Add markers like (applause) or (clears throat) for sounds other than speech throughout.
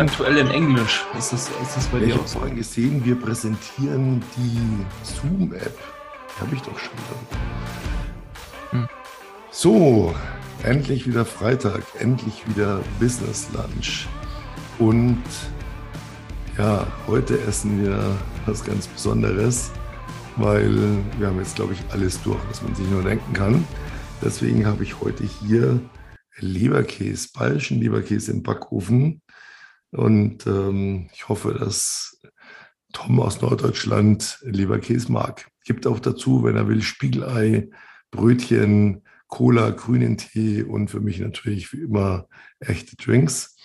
aktuell in Englisch. Ist das, ist das bei Ja, dir ich auch so? vorhin gesehen, wir präsentieren die Zoom-App. Die habe ich doch schon wieder. Hm. So, endlich wieder Freitag, endlich wieder Business Lunch. Und ja, heute essen wir was ganz Besonderes, weil wir haben jetzt, glaube ich, alles durch, was man sich nur denken kann. Deswegen habe ich heute hier Leberkäse, bayerischen Leberkäse im Backofen. Und ähm, ich hoffe, dass Tom aus Norddeutschland Leberkäse mag. Gibt auch dazu, wenn er will, Spiegelei, Brötchen, Cola, grünen Tee und für mich natürlich wie immer echte Drinks.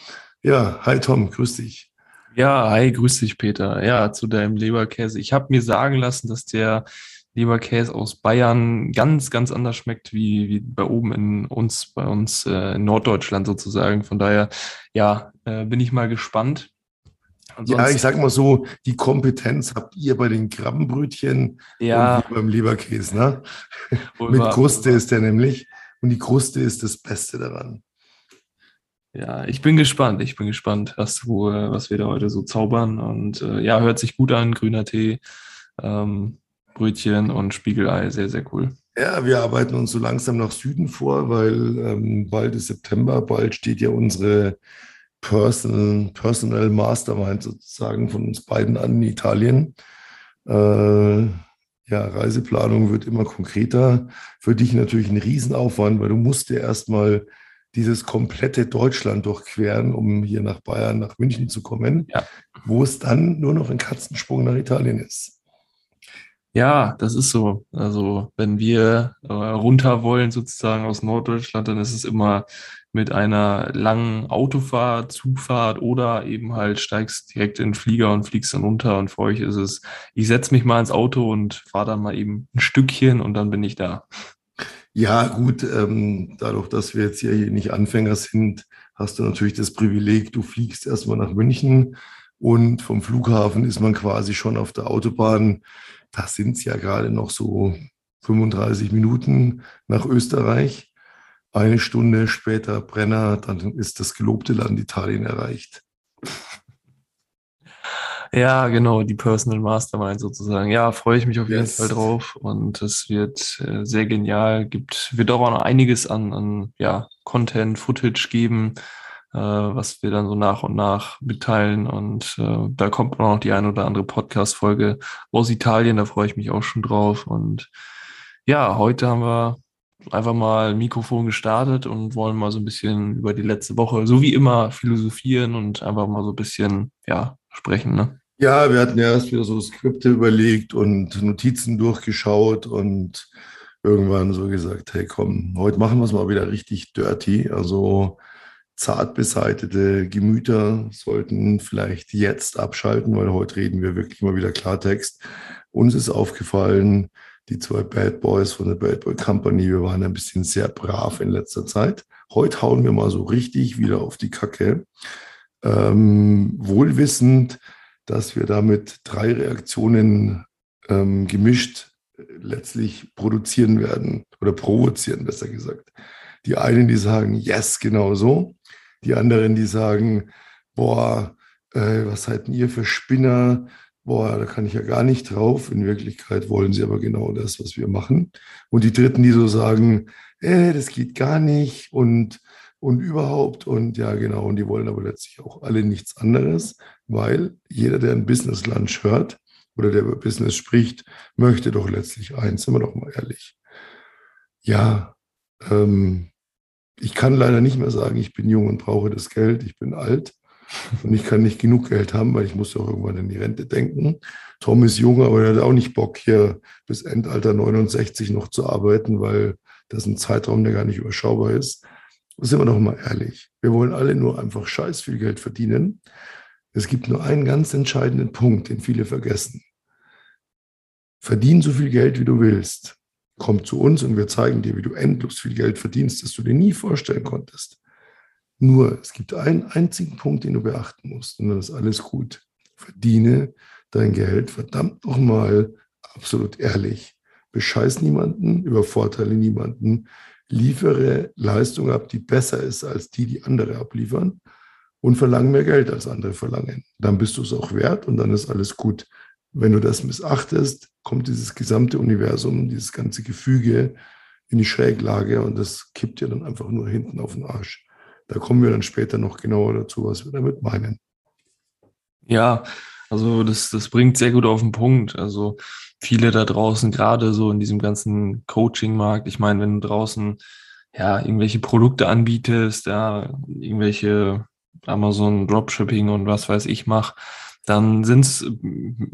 Ja, hi Tom, grüß dich. Ja, hi, grüß dich, Peter. Ja, zu deinem Leberkäse. Ich habe mir sagen lassen, dass der Leberkäse aus Bayern ganz, ganz anders schmeckt wie, wie bei oben in uns, bei uns äh, in Norddeutschland sozusagen. Von daher, ja, äh, bin ich mal gespannt. Ja, Ansonsten- ich sag mal so, die Kompetenz habt ihr bei den Krabbenbrötchen ja, und beim Leberkäse, ne? (laughs) Mit Kruste ist der nämlich. Und die Kruste ist das Beste daran. Ja, ich bin gespannt. Ich bin gespannt, was, du, äh, was wir da heute so zaubern. Und äh, ja, hört sich gut an. Grüner Tee, ähm, Brötchen und Spiegelei. Sehr, sehr cool. Ja, wir arbeiten uns so langsam nach Süden vor, weil ähm, bald ist September, bald steht ja unsere Personal, Personal Mastermind sozusagen von uns beiden an in Italien. Äh, ja, Reiseplanung wird immer konkreter. Für dich natürlich ein Riesenaufwand, weil du musst ja erstmal dieses komplette Deutschland durchqueren, um hier nach Bayern, nach München zu kommen, Ja. wo es dann nur noch ein Katzensprung nach Italien ist. Ja, das ist so. Also, wenn wir äh, runter wollen, sozusagen aus Norddeutschland, dann ist es immer mit einer langen Autofahrt, Zugfahrt oder eben halt steigst direkt in den Flieger und fliegst dann runter. Und für euch ist es, ich setze mich mal ins Auto und fahre dann mal eben ein Stückchen und dann bin ich da. Ja, gut, ähm, dadurch, dass wir jetzt hier, hier nicht Anfänger sind, hast du natürlich das Privileg, du fliegst erstmal nach München und vom Flughafen ist man quasi schon auf der Autobahn. Da sind es ja gerade noch so 35 Minuten nach Österreich. Eine Stunde später Brenner, dann ist das gelobte Land Italien erreicht. (laughs) Ja, genau, die Personal Mastermind sozusagen. Ja, freue ich mich auf jeden Yes. Fall drauf und es wird äh, sehr genial. Gibt, wird auch noch einiges an, an ja, Content, Footage geben, was wir dann so nach und nach mitteilen und äh, da kommt auch noch die ein oder andere Podcast-Folge aus Italien, da freue ich mich auch schon drauf und ja, heute haben wir einfach mal Mikrofon gestartet und wollen mal so ein bisschen über die letzte Woche, so wie immer, philosophieren und einfach mal so ein bisschen, ja, sprechen, ne? Ja, wir hatten ja erst wieder so Skripte überlegt und Notizen durchgeschaut und irgendwann so gesagt, hey komm, heute machen wir es mal wieder richtig dirty. Also zart beseitete Gemüter sollten vielleicht jetzt abschalten, weil heute reden wir wirklich mal wieder Klartext. Uns ist aufgefallen, die zwei Bad Boys von der Bad Boy Company, wir waren ein bisschen sehr brav in letzter Zeit. Heute hauen wir mal so richtig wieder auf die Kacke. Ähm, wohlwissend, dass wir damit drei Reaktionen ähm, gemischt letztlich produzieren werden oder provozieren, besser gesagt. Die einen, die sagen, yes, genau so. Die anderen, die sagen, boah, äh, was seid ihr für Spinner? Boah, da kann ich ja gar nicht drauf. In Wirklichkeit wollen sie aber genau das, was wir machen. Und die Dritten, die so sagen, äh, das geht gar nicht und, und überhaupt. Und ja, genau. Und die wollen aber letztlich auch alle nichts anderes, weil jeder, der ein Business Lunch hört oder der über Business spricht, möchte doch letztlich eins, sind wir doch mal ehrlich. Ja, ähm, ich kann leider nicht mehr sagen, ich bin jung und brauche das Geld, ich bin alt und ich kann nicht genug Geld haben, weil ich muss ja auch irgendwann an die Rente denken. Tom ist jung, aber er hat auch nicht Bock, hier bis Endalter 69 noch zu arbeiten, weil das ein Zeitraum, der gar nicht überschaubar ist. Sind wir doch mal ehrlich. Wir wollen alle nur einfach scheiß viel Geld verdienen. Es gibt nur einen ganz entscheidenden Punkt, den viele vergessen. Verdien so viel Geld, wie du willst. Komm zu uns und wir zeigen dir, wie du endlos viel Geld verdienst, das du dir nie vorstellen konntest. Nur, es gibt einen einzigen Punkt, den du beachten musst und dann ist alles gut. Verdiene dein Geld verdammt nochmal absolut ehrlich. Bescheiß niemanden, übervorteile niemanden, liefere Leistung ab, die besser ist als die, die andere abliefern und verlangen mehr Geld als andere verlangen. Dann bist du es auch wert und dann ist alles gut. Wenn du das missachtest, kommt dieses gesamte Universum, dieses ganze Gefüge in die Schräglage und das kippt dir dann einfach nur hinten auf den Arsch. Da kommen wir dann später noch genauer dazu, was wir damit meinen. Ja, also das, das bringt sehr gut auf den Punkt. Also viele da draußen, gerade so in diesem ganzen Coaching-Markt, ich meine, wenn du draußen ja irgendwelche Produkte anbietest, ja, irgendwelche Amazon Dropshipping und was weiß ich mach, dann sind's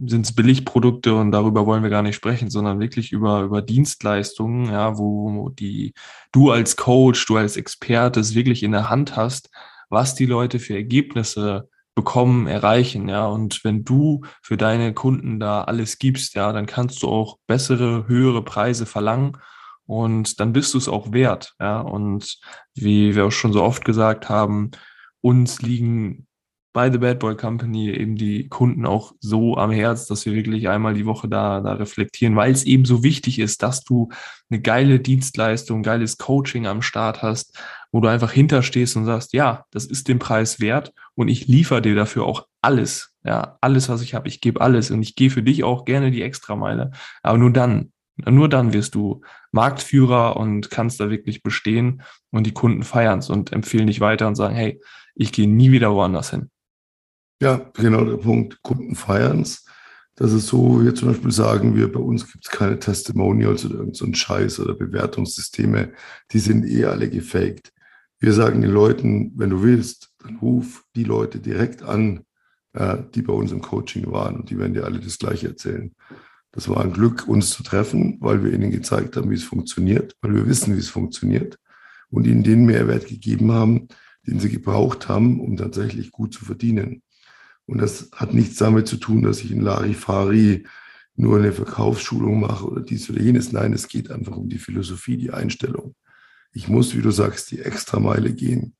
sind's Billigprodukte und darüber wollen wir gar nicht sprechen, sondern wirklich über, über Dienstleistungen, ja, wo die du als Coach, du als Experte es wirklich in der Hand hast, was die Leute für Ergebnisse bekommen, erreichen, ja. Und wenn du für deine Kunden da alles gibst, ja, dann kannst du auch bessere, höhere Preise verlangen und dann bist du es auch wert, ja. Und wie wir auch schon so oft gesagt haben, uns liegen bei The Bad Boy Company eben die Kunden auch so am Herz, dass wir wirklich einmal die Woche da, da reflektieren, weil es eben so wichtig ist, dass du eine geile Dienstleistung, geiles Coaching am Start hast, wo du einfach hinterstehst und sagst, ja, das ist den Preis wert und ich liefere dir dafür auch alles, ja, alles, was ich habe, ich gebe alles und ich gehe für dich auch gerne die Extrameile, aber nur dann, nur dann wirst du Marktführer und kannst da wirklich bestehen und die Kunden feiern es und empfehlen dich weiter und sagen, hey, ich gehe nie wieder woanders hin. Ja, genau der Punkt. Kunden feiern es. Das ist so, wie wir zum Beispiel sagen, wir bei uns gibt es keine Testimonials oder irgendeinen so Scheiß oder Bewertungssysteme. Die sind eh alle gefaked. Wir sagen den Leuten, wenn du willst, dann ruf die Leute direkt an, ja, die bei uns im Coaching waren und die werden dir alle das Gleiche erzählen. Das war ein Glück, uns zu treffen, weil wir ihnen gezeigt haben, wie es funktioniert, weil wir wissen, wie es funktioniert und ihnen den Mehrwert gegeben haben, den sie gebraucht haben, um tatsächlich gut zu verdienen. Und das hat nichts damit zu tun, dass ich in Larifari nur eine Verkaufsschulung mache oder dies oder jenes. Nein, es geht einfach um die Philosophie, die Einstellung. Ich muss, wie du sagst, die Extrameile gehen.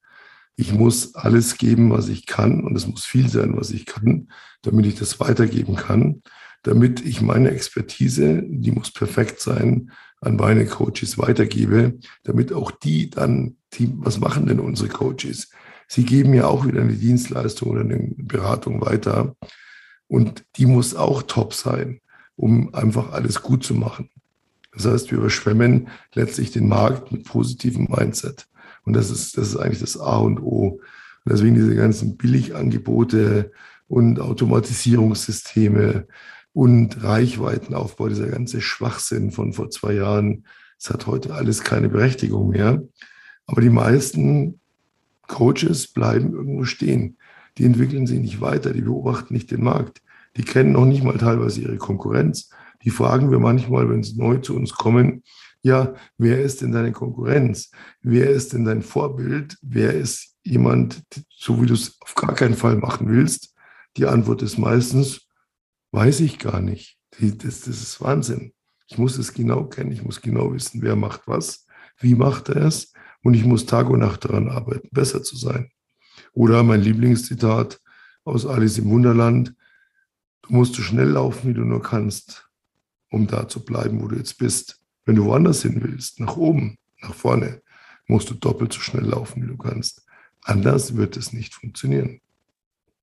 Ich muss alles geben, was ich kann und es muss viel sein, was ich kann, damit ich das weitergeben kann, damit ich meine Expertise, die muss perfekt sein, an meine Coaches weitergebe, damit auch die dann, die, was machen denn unsere Coaches? Sie geben ja auch wieder eine Dienstleistung oder eine Beratung weiter. Und die muss auch top sein, um einfach alles gut zu machen. Das heißt, wir überschwemmen letztlich den Markt mit positivem Mindset. Und das ist, das ist eigentlich das A und O. Und deswegen diese ganzen Billigangebote und Automatisierungssysteme und Reichweitenaufbau, dieser ganze Schwachsinn von vor zwei Jahren, das hat heute alles keine Berechtigung mehr. Aber die meisten Coaches bleiben irgendwo stehen. Die entwickeln sich nicht weiter, die beobachten nicht den Markt. Die kennen noch nicht mal teilweise ihre Konkurrenz. Die fragen wir manchmal, wenn sie neu zu uns kommen, ja, wer ist denn deine Konkurrenz? Wer ist denn dein Vorbild? Wer ist jemand, so wie du es auf gar keinen Fall machen willst? Die Antwort ist meistens, weiß ich gar nicht. Das, das ist Wahnsinn. Ich muss es genau kennen. Ich muss genau wissen, wer macht was, wie macht er es und ich muss Tag und Nacht daran arbeiten, besser zu sein. Oder mein Lieblingszitat aus Alice im Wunderland, du musst so schnell laufen, wie du nur kannst, um da zu bleiben, wo du jetzt bist. Wenn du woanders hin willst, nach oben, nach vorne, musst du doppelt so schnell laufen, wie du kannst. Anders wird es nicht funktionieren.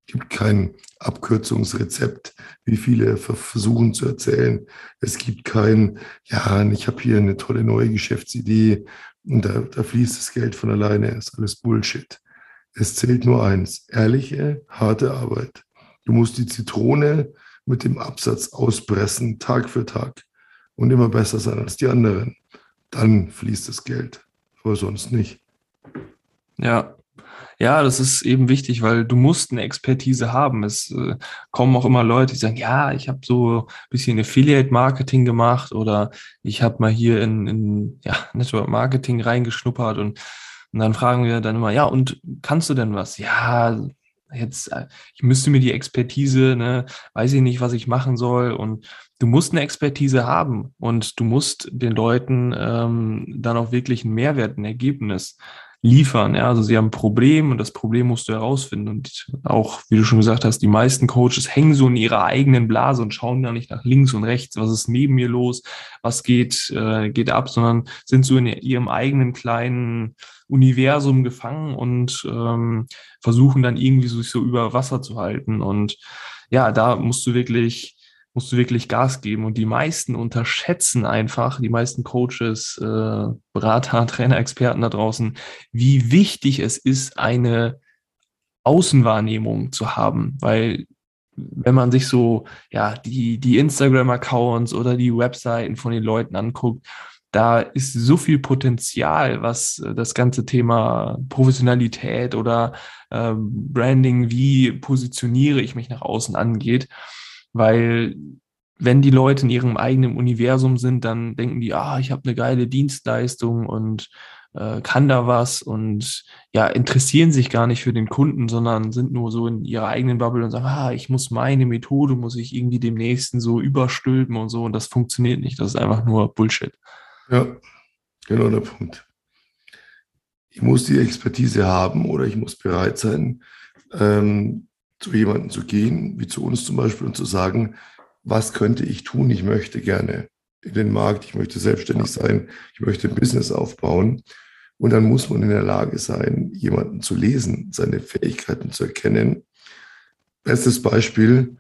Es gibt kein Abkürzungsrezept, wie viele versuchen zu erzählen. Es gibt kein, ja, ich habe hier eine tolle neue Geschäftsidee und da, da fließt das Geld von alleine. ist alles Bullshit. Es zählt nur eins, ehrliche, harte Arbeit. Du musst die Zitrone mit dem Absatz auspressen, Tag für Tag und immer besser sein als die anderen. Dann fließt das Geld, aber sonst nicht. Ja, ja, das ist eben wichtig, weil du musst eine Expertise haben. Es äh, kommen auch immer Leute, die sagen, ja, ich habe so ein bisschen Affiliate-Marketing gemacht oder ich habe mal hier in, in ja, (laughs) Network Marketing reingeschnuppert und, und dann fragen wir dann immer, ja, und kannst du denn was? Ja, jetzt, äh, ich müsste mir die Expertise, ne, weiß ich nicht, was ich machen soll. Und du musst eine Expertise haben und du musst den Leuten ähm, dann auch wirklich einen Mehrwert, ein Ergebnis liefern. Ja, also sie haben ein Problem und das Problem musst du herausfinden. Und auch, wie du schon gesagt hast, die meisten Coaches hängen so in ihrer eigenen Blase und schauen gar nicht nach links und rechts, was ist neben mir los, was geht, äh, geht ab, sondern sind so in ihrem eigenen kleinen Universum gefangen und ähm, versuchen dann irgendwie sich so über Wasser zu halten. Und ja, da musst du wirklich musst du wirklich Gas geben. Und die meisten unterschätzen einfach, die meisten Coaches, äh, Berater, (laughs) Trainer, Experten da draußen, wie wichtig es ist, eine Außenwahrnehmung zu haben, weil wenn man sich so ja die die Instagram-Accounts oder die Webseiten von den Leuten anguckt, da ist so viel Potenzial, was das ganze Thema Professionalität oder äh, Branding, wie positioniere ich mich nach außen angeht weil wenn die Leute in ihrem eigenen Universum sind, dann denken die, ah, ich habe eine geile Dienstleistung und äh, kann da was und ja, interessieren sich gar nicht für den Kunden, sondern sind nur so in ihrer eigenen Bubble und sagen, ah, ich muss meine Methode, muss ich irgendwie dem Nächsten so überstülpen und so und das funktioniert nicht. Das ist einfach nur Bullshit. Ja, genau der Punkt. Ich muss die Expertise haben oder ich muss bereit sein, ähm, zu jemandem zu gehen, wie zu uns zum Beispiel, und zu sagen, was könnte ich tun? Ich möchte gerne in den Markt, ich möchte selbstständig sein, ich möchte ein Business aufbauen. Und dann muss man in der Lage sein, jemanden zu lesen, seine Fähigkeiten zu erkennen. Bestes Beispiel,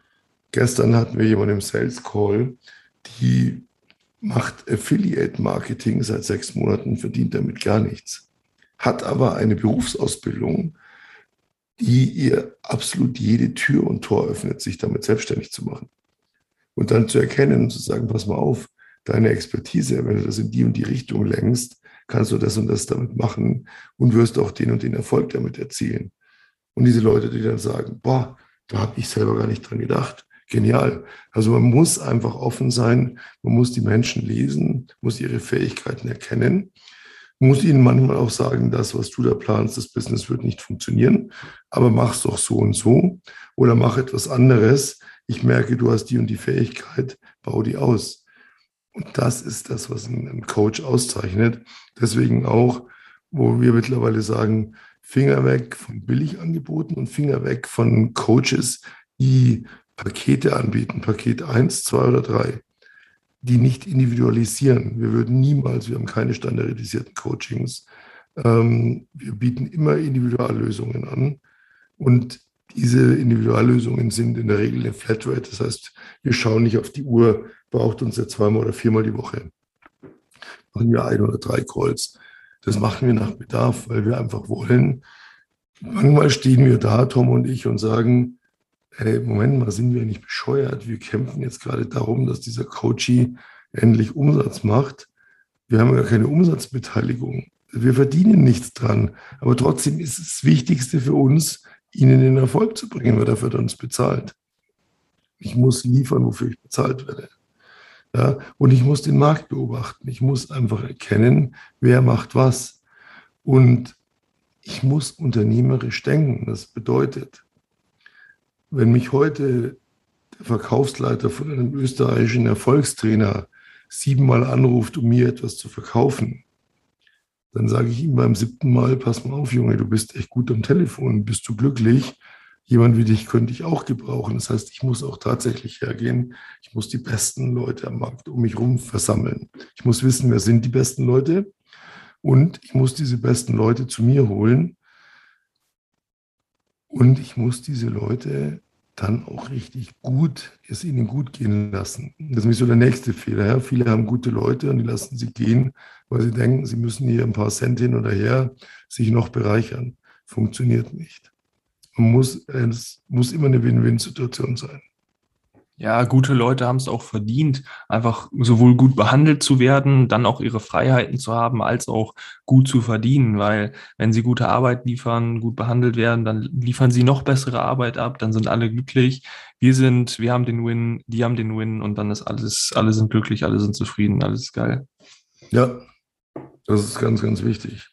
gestern hatten wir jemanden im Sales Call, die macht Affiliate Marketing seit sechs Monaten, verdient damit gar nichts, hat aber eine Berufsausbildung, die ihr absolut jede Tür und Tor öffnet, sich damit selbstständig zu machen. Und dann zu erkennen und zu sagen, pass mal auf, deine Expertise, wenn du das in die und die Richtung lenkst, kannst du das und das damit machen und wirst auch den und den Erfolg damit erzielen. Und diese Leute, die dann sagen, boah, da habe ich selber gar nicht dran gedacht. Genial. Also man muss einfach offen sein, man muss die Menschen lesen, muss ihre Fähigkeiten erkennen muss ihnen manchmal auch sagen, das, was du da planst, das Business wird nicht funktionieren, aber mach's doch so und so oder mach etwas anderes. Ich merke, du hast die und die Fähigkeit, bau die aus. Und das ist das, was ein Coach auszeichnet. Deswegen auch, wo wir mittlerweile sagen, Finger weg von Billigangeboten und Finger weg von Coaches, die Pakete anbieten, Paket 1, 2 oder 3 die nicht individualisieren. Wir würden niemals, wir haben keine standardisierten Coachings. Ähm, wir bieten immer Individuallösungen an. Und diese Individuallösungen sind in der Regel eine Flatrate. Das heißt, wir schauen nicht auf die Uhr, braucht uns ja zweimal oder viermal die Woche. Machen wir ein oder drei Calls. Das machen wir nach Bedarf, weil wir einfach wollen. Manchmal stehen wir da, Tom und ich, und sagen, hey, Moment mal, sind wir nicht bescheuert? Wir kämpfen jetzt gerade darum, dass dieser Coachie endlich Umsatz macht. Wir haben ja keine Umsatzbeteiligung. Wir verdienen nichts dran. Aber trotzdem ist es das Wichtigste für uns, ihn in den Erfolg zu bringen, weil dafür er uns bezahlt. Ich muss liefern, wofür ich bezahlt werde. Ja, und ich muss den Markt beobachten. Ich muss einfach erkennen, wer macht was. Und ich muss unternehmerisch denken. Das bedeutet, wenn mich heute der Verkaufsleiter von einem österreichischen Erfolgstrainer siebenmal anruft, um mir etwas zu verkaufen, dann sage ich ihm beim siebten Mal, pass mal auf, Junge, du bist echt gut am Telefon, bist du glücklich? Jemand wie dich könnte ich auch gebrauchen. Das heißt, ich muss auch tatsächlich hergehen. Ich muss die besten Leute am Markt um mich herum versammeln. Ich muss wissen, wer sind die besten Leute. Und ich muss diese besten Leute zu mir holen und ich muss diese Leute dann auch richtig gut, es ihnen gut gehen lassen. Das ist nämlich so der nächste Fehler. Ja? Viele haben gute Leute und die lassen sie gehen, weil sie denken, sie müssen hier ein paar Cent hin oder her sich noch bereichern. Funktioniert nicht. Man muss, es muss immer eine Win-Win-Situation sein ja, gute Leute haben es auch verdient, einfach sowohl gut behandelt zu werden, dann auch ihre Freiheiten zu haben, als auch gut zu verdienen, weil wenn sie gute Arbeit liefern, gut behandelt werden, dann liefern sie noch bessere Arbeit ab, dann sind alle glücklich. Wir sind, wir haben den Win, die haben den Win und dann ist alles, alle sind glücklich, alle sind zufrieden, alles ist geil. Ja, das ist ganz, ganz wichtig.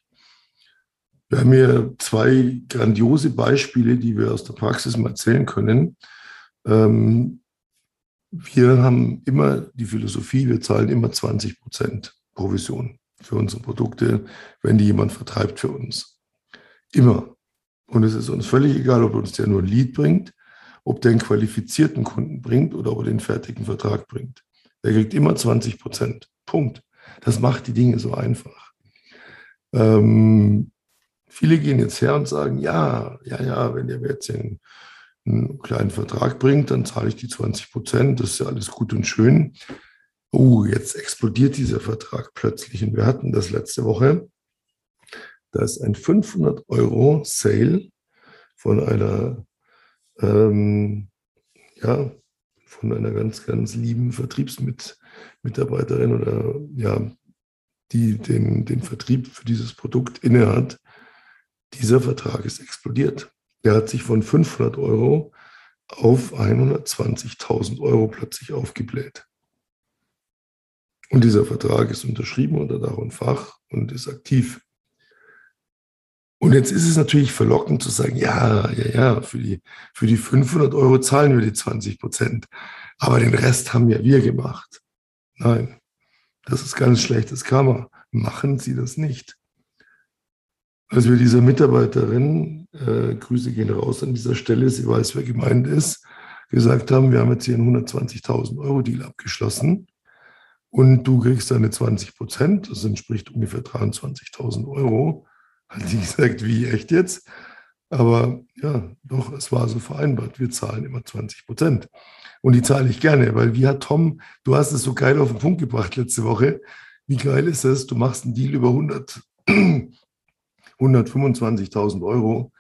Wir haben hier zwei grandiose Beispiele, die wir aus der Praxis mal erzählen können. Ähm, wir haben immer die Philosophie, wir zahlen immer 20 Prozent Provision für unsere Produkte, wenn die jemand vertreibt für uns. Immer. Und es ist uns völlig egal, ob uns der nur ein Lied bringt, ob der einen qualifizierten Kunden bringt oder ob er den fertigen Vertrag bringt. Der kriegt immer 20 Prozent. Punkt. Das macht die Dinge so einfach. Ähm, viele gehen jetzt her und sagen, ja, ja, ja, wenn der jetzt einen, einen kleinen Vertrag bringt, dann zahle ich die 20 Prozent. Das ist ja alles gut und schön. Oh, jetzt explodiert dieser Vertrag plötzlich. Und wir hatten das letzte Woche. Da ist ein 500 Euro Sale von einer, ähm, ja, von einer ganz, ganz lieben Vertriebsmitarbeiterin oder ja, die den, den Vertrieb für dieses Produkt innehat. Dieser Vertrag ist explodiert. Der hat sich von 500 Euro auf 120.000 Euro plötzlich aufgebläht. Und dieser Vertrag ist unterschrieben unter Dach und Fach und ist aktiv. Und jetzt ist es natürlich verlockend zu sagen, ja, ja, ja, für die, für die 500 Euro zahlen wir die 20 Prozent. Aber den Rest haben ja wir gemacht. Nein, das ist ganz schlechtes Karma. Machen Sie das nicht. Als wir dieser Mitarbeiterin, äh, Grüße gehen raus an dieser Stelle, sie weiß, wer gemeint ist, gesagt haben, wir haben jetzt hier einen 120.000 Euro Deal abgeschlossen und du kriegst deine 20 Prozent, das entspricht ungefähr 23.000 Euro. Hat sie (laughs) gesagt, wie echt jetzt? Aber ja, doch, es war so vereinbart. Wir zahlen immer 20 Prozent. Und die zahle ich gerne, weil wie hat Tom, du hast es so geil auf den Punkt gebracht letzte Woche. Wie geil ist es? Du machst einen Deal über 100, 125.000 (clears throat) Euro,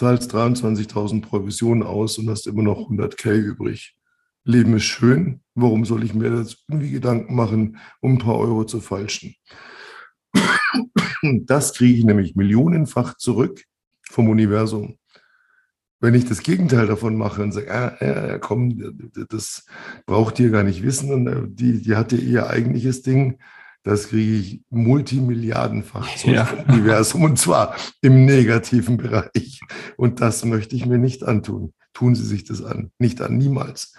zahlst 23.000 Provisionen aus und hast immer noch 100k übrig. Leben ist schön. Warum soll ich mir jetzt irgendwie Gedanken machen, um ein paar Euro zu falschen? Das kriege ich nämlich millionenfach zurück vom Universum. Wenn ich das Gegenteil davon mache und sage, ah, ja, komm, das braucht ihr gar nicht wissen äh, die, die hatte ihr eigentliches Ding, das kriege ich multimilliardenfach zurück ja. Universum und zwar im negativen Bereich. Und das möchte ich mir nicht antun. Tun Sie sich das an, nicht an, niemals.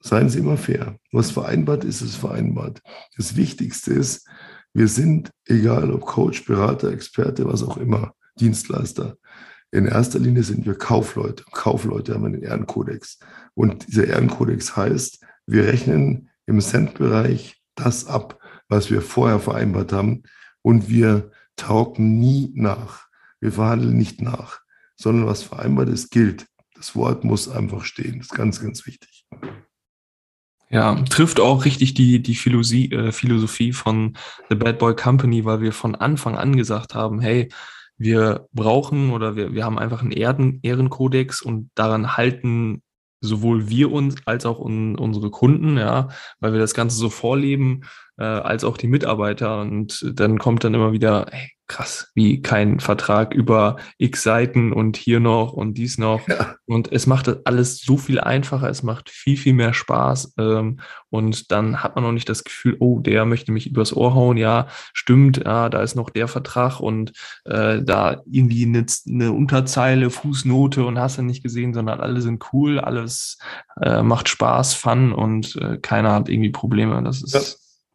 Seien Sie immer fair. Was vereinbart ist, ist vereinbart. Das Wichtigste ist, wir sind, egal ob Coach, Berater, Experte, was auch immer, Dienstleister. In erster Linie sind wir Kaufleute. Kaufleute haben einen Ehrenkodex. Und dieser Ehrenkodex heißt, wir rechnen im Centbereich das ab, was wir vorher vereinbart haben. Und wir taugen nie nach. Wir verhandeln nicht nach, sondern was vereinbart ist, gilt. Das Wort muss einfach stehen. Das ist ganz, ganz wichtig. Ja, trifft auch richtig die, die Philosophie, äh, Philosophie von The Bad Boy Company, weil wir von Anfang an gesagt haben, hey, wir brauchen oder wir, wir haben einfach einen Erden, Ehrenkodex und daran halten sowohl wir uns als auch un, unsere Kunden, ja, weil wir das Ganze so vorleben, äh, als auch die Mitarbeiter. Und dann kommt dann immer wieder, hey, krass, wie kein Vertrag über x Seiten und hier noch und dies noch. Ja. Und es macht alles so viel einfacher, es macht viel, viel mehr Spaß. Ähm, und dann hat man noch nicht das Gefühl, oh, der möchte mich übers Ohr hauen. Ja, stimmt, ja, da ist noch der Vertrag und äh, da irgendwie eine, eine Unterzeile, Fußnote und hast du nicht gesehen, sondern alle sind cool, alles äh, macht Spaß, Fun und äh, keiner hat irgendwie Probleme. Das ist ja.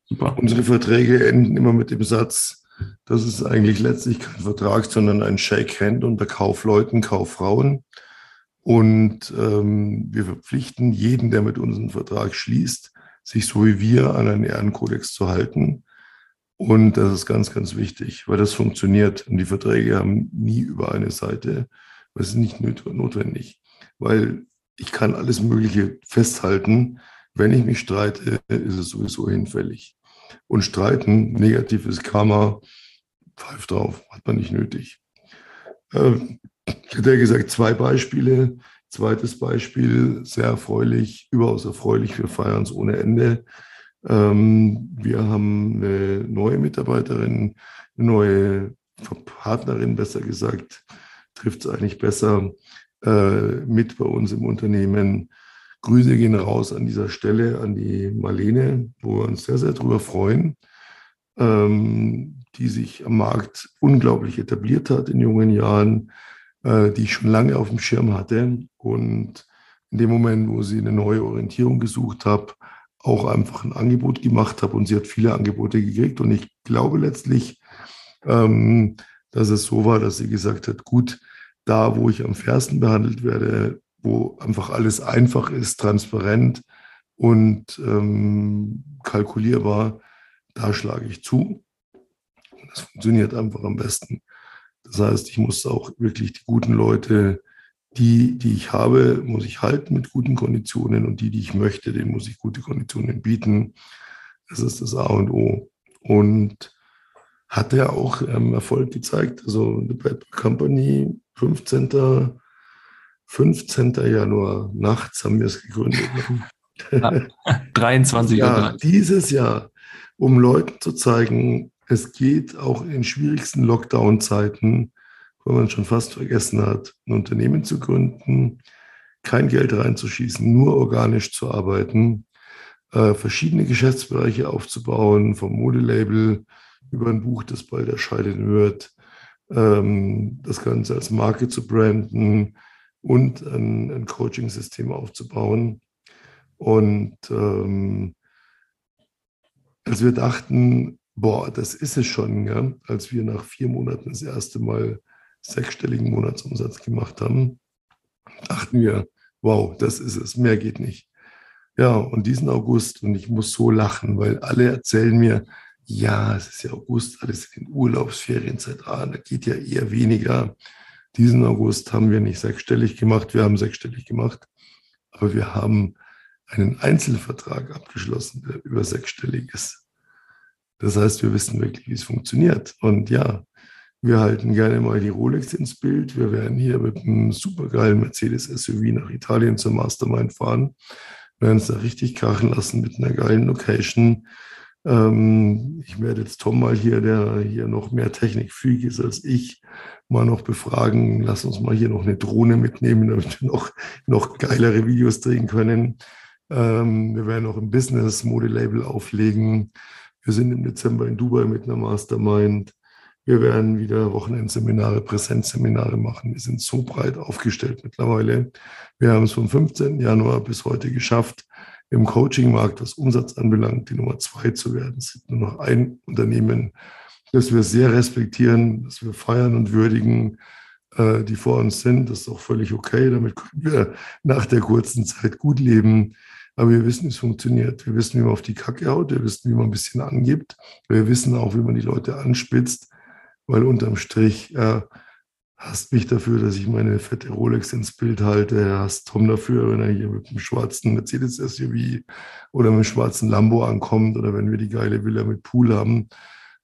super. Unsere Verträge enden immer mit dem Satz, das ist eigentlich letztlich kein Vertrag, sondern ein Shake-Hand unter Kaufleuten, Kauffrauen. Und ähm, wir verpflichten jeden, der mit uns einen Vertrag schließt, sich so wie wir an einen Ehrenkodex zu halten. Und das ist ganz, ganz wichtig, weil das funktioniert. Und die Verträge haben nie über eine Seite. Das ist nicht notwendig, weil ich kann alles Mögliche festhalten. Wenn ich mich streite, ist es sowieso hinfällig und streiten, negatives Karma, pfeift drauf, hat man nicht nötig. Ähm, ich hätte ja gesagt, zwei Beispiele. Zweites Beispiel, sehr erfreulich, überaus erfreulich, wir feiern es ohne Ende. Ähm, wir haben eine neue Mitarbeiterin, eine neue Partnerin, besser gesagt, trifft es eigentlich besser, äh, mit bei uns im Unternehmen. Grüße gehen raus an dieser Stelle an die Marlene, wo wir uns sehr, sehr drüber freuen, ähm, die sich am Markt unglaublich etabliert hat in jungen Jahren, äh, die ich schon lange auf dem Schirm hatte und in dem Moment, wo sie eine neue Orientierung gesucht habe, auch einfach ein Angebot gemacht habe und sie hat viele Angebote gekriegt. Und ich glaube letztlich, ähm, dass es so war, dass sie gesagt hat, gut, da, wo ich am fairsten behandelt werde, wo einfach alles einfach ist, transparent und ähm, kalkulierbar, da schlage ich zu. Das funktioniert einfach am besten. Das heißt, ich muss auch wirklich die guten Leute, die, die ich habe, muss ich halten mit guten Konditionen und die, die ich möchte, denen muss ich gute Konditionen bieten. Das ist das A und O. Und hat er auch ähm, Erfolg gezeigt. Also The Bad Company, 15. 15. Januar nachts haben wir es gegründet. 23 ja, dieses Jahr, um Leuten zu zeigen, es geht auch in schwierigsten Lockdown-Zeiten, wo man schon fast vergessen hat, ein Unternehmen zu gründen, kein Geld reinzuschießen, nur organisch zu arbeiten, äh, verschiedene Geschäftsbereiche aufzubauen, vom Modelabel über ein Buch, das bald erscheinen wird, ähm, das Ganze als Marke zu branden und ein, ein Coaching-System aufzubauen. Und ähm, als wir dachten, boah, das ist es schon, ja, als wir nach vier Monaten das erste Mal sechsstelligen Monatsumsatz gemacht haben, dachten wir, wow, das ist es, mehr geht nicht. Ja, und diesen August, und ich muss so lachen, weil alle erzählen mir, ja, es ist ja August, alles in Urlaubsferienzeit, ah, da geht ja eher weniger. Diesen August haben wir nicht sechsstellig gemacht, wir haben sechsstellig gemacht, aber wir haben einen Einzelvertrag abgeschlossen, der über sechsstellig ist. Das heißt, wir wissen wirklich, wie es funktioniert. Und ja, wir halten gerne mal die Rolex ins Bild. Wir werden hier mit einem supergeilen Mercedes SUV nach Italien zur Mastermind fahren, werden es da richtig krachen lassen mit einer geilen Location. Ähm, ich werde jetzt Tom mal hier, der hier noch mehr technikfähig ist als ich, mal noch befragen. Lass uns mal hier noch eine Drohne mitnehmen, damit wir noch, noch geilere Videos drehen können. Ähm, wir werden auch im Business Modelabel auflegen. Wir sind im Dezember in Dubai mit einer Mastermind. Wir werden wieder Wochenendseminare, Präsenzseminare machen. Wir sind so breit aufgestellt mittlerweile. Wir haben es vom 15. Januar bis heute geschafft, im Coaching-Markt, was Umsatz anbelangt, die Nummer zwei zu werden. Es gibt nur noch ein Unternehmen, das wir sehr respektieren, das wir feiern und würdigen, äh, die vor uns sind. Das ist auch völlig okay. Damit können wir nach der kurzen Zeit gut leben. Aber wir wissen, es funktioniert. Wir wissen, wie man auf die Kacke haut. Wir wissen, wie man ein bisschen angibt. Wir wissen auch, wie man die Leute anspitzt. Weil unterm Strich äh, hasst mich dafür, dass ich meine fette Rolex ins Bild halte. Hasst Tom dafür, wenn er hier mit dem schwarzen Mercedes-SUV oder mit dem schwarzen Lambo ankommt oder wenn wir die geile Villa mit Pool haben.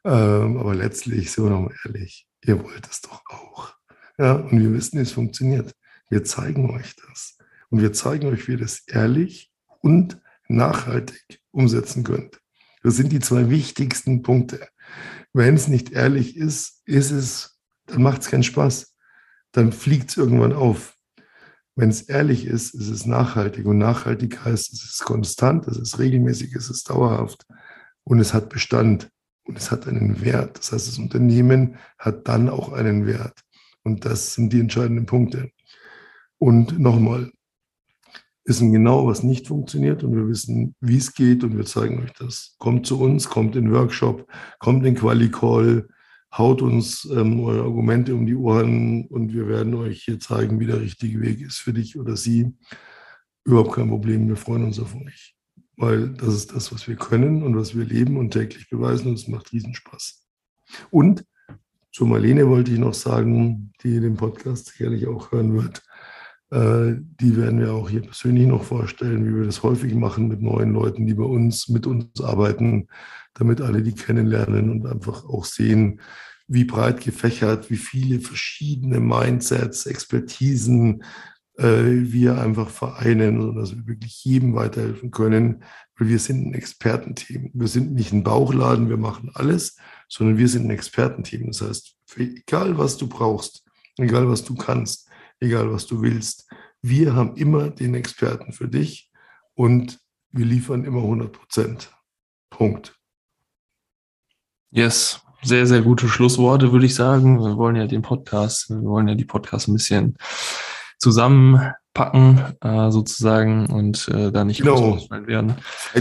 Ähm, aber letztlich, sind wir nochmal ehrlich, ihr wollt es doch auch. Ja, und wir wissen, es funktioniert. Wir zeigen euch das. Und wir zeigen euch, wie ihr das ehrlich und nachhaltig umsetzen könnt. Das sind die zwei wichtigsten Punkte. Wenn es nicht ehrlich ist, ist es, dann macht es keinen Spaß. Dann fliegt es irgendwann auf. Wenn es ehrlich ist, ist es nachhaltig. Und nachhaltig heißt, es ist konstant, es ist regelmäßig, es ist dauerhaft und es hat Bestand und es hat einen Wert. Das heißt, das Unternehmen hat dann auch einen Wert. Und das sind die entscheidenden Punkte. Und nochmal, wissen genau, was nicht funktioniert und wir wissen, wie es geht und wir zeigen euch das. Kommt zu uns, kommt in Workshop, kommt in Quali-Call, haut uns ähm, eure Argumente um die Ohren und wir werden euch hier zeigen, wie der richtige Weg ist für dich oder sie. Überhaupt kein Problem, wir freuen uns auf euch, weil das ist das, was wir können und was wir leben und täglich beweisen und es macht Riesenspaß. Und zu Marlene wollte ich noch sagen, die den Podcast sicherlich auch hören wird. Äh, die werden wir auch hier persönlich noch vorstellen, wie wir das häufig machen mit neuen Leuten, die bei uns, mit uns arbeiten, damit alle die kennenlernen und einfach auch sehen, wie breit gefächert, wie viele verschiedene Mindsets, Expertisen äh, wir einfach vereinen, sodass wir wirklich jedem weiterhelfen können, weil wir sind ein Expertenteam. Wir sind nicht ein Bauchladen, wir machen alles, sondern wir sind ein Expertenteam. Das heißt, egal was du brauchst, egal was du kannst, egal was du willst. Wir haben immer den Experten für dich und wir liefern immer 100 Prozent. Punkt. Yes, sehr, sehr gute Schlussworte, würde ich sagen. Wir wollen ja den Podcast, wir wollen ja die Podcast ein bisschen zusammen packen, äh, sozusagen, und äh, da nicht Genau. werden.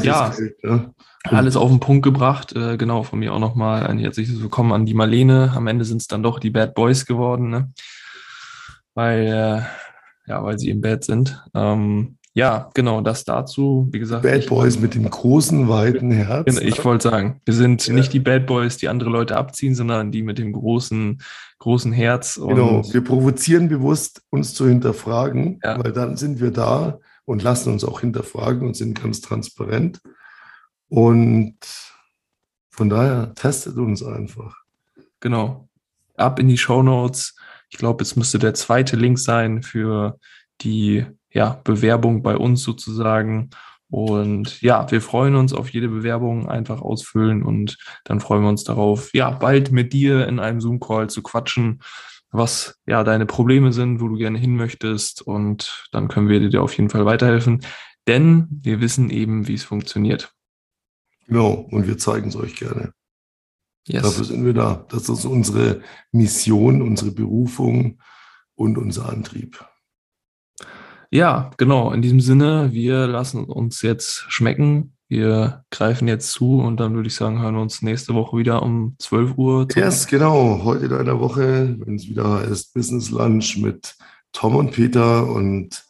Ja. Ne? Alles auf den Punkt gebracht. Äh, genau, von mir auch nochmal ein herzliches Willkommen an die Marlene. Am Ende sind es dann doch die Bad Boys geworden, ne? Weil, äh, ja, weil sie im Bad sind. Ähm, ja, genau, das dazu. Wie gesagt, Bad Boys mit dem großen, weiten Herz. Genau, Ich wollte sagen, wir sind Ja. nicht die Bad Boys, die andere Leute abziehen, sondern die mit dem großen, großen Herz. Genau, wir provozieren bewusst, uns zu hinterfragen, Ja. weil dann sind wir da und lassen uns auch hinterfragen und sind ganz transparent. Und von daher testet uns einfach. Genau. Ab in die Show Notes. Ich glaube, es müsste der zweite Link sein für die ja, Bewerbung bei uns sozusagen. Und ja, wir freuen uns auf jede Bewerbung, einfach ausfüllen und dann freuen wir uns darauf, ja, bald mit dir in einem Zoom-Call zu quatschen, was ja deine Probleme sind, wo du gerne hin möchtest. Und dann können wir dir auf jeden Fall weiterhelfen, denn wir wissen eben, wie es funktioniert. Genau, und wir zeigen es euch gerne. Yes. Dafür sind wir da. Das ist unsere Mission, unsere Berufung und unser Antrieb. Ja, genau. In diesem Sinne, wir lassen uns jetzt schmecken. Wir greifen jetzt zu und dann würde ich sagen, hören wir uns nächste Woche wieder um 12 Uhr. Yes, genau. Heute in einer Woche, wenn es wieder heißt Business Lunch mit Tom und Peter. Und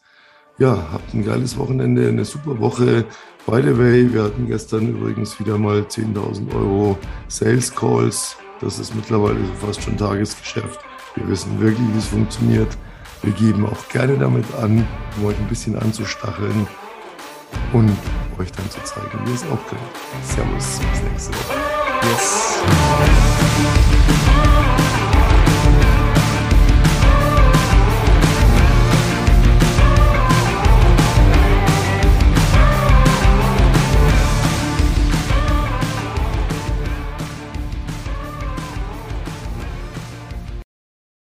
ja, habt ein geiles Wochenende, eine super Woche. By the way, wir hatten gestern übrigens wieder mal 10.000 Euro Sales Calls. Das ist mittlerweile fast schon Tagesgeschäft. Wir wissen wirklich, wie es funktioniert. Wir geben auch gerne damit an, um euch ein bisschen anzustacheln und euch dann zu zeigen, wie es auch könnt. Servus, bis nächste Woche. Yes.